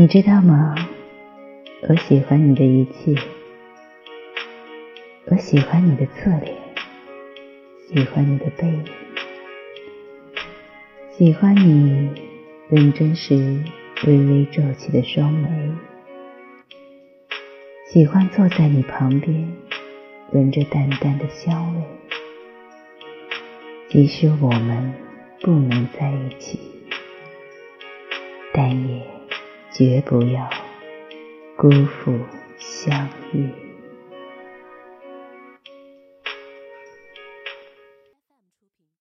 你知道吗？我喜欢你的一切，我喜欢你的侧脸，喜欢你的背影，喜欢你认真时微微皱起的双眉，喜欢坐在你旁边，闻着淡淡的香味。即使我们不能在一起，但也绝不要辜负相遇。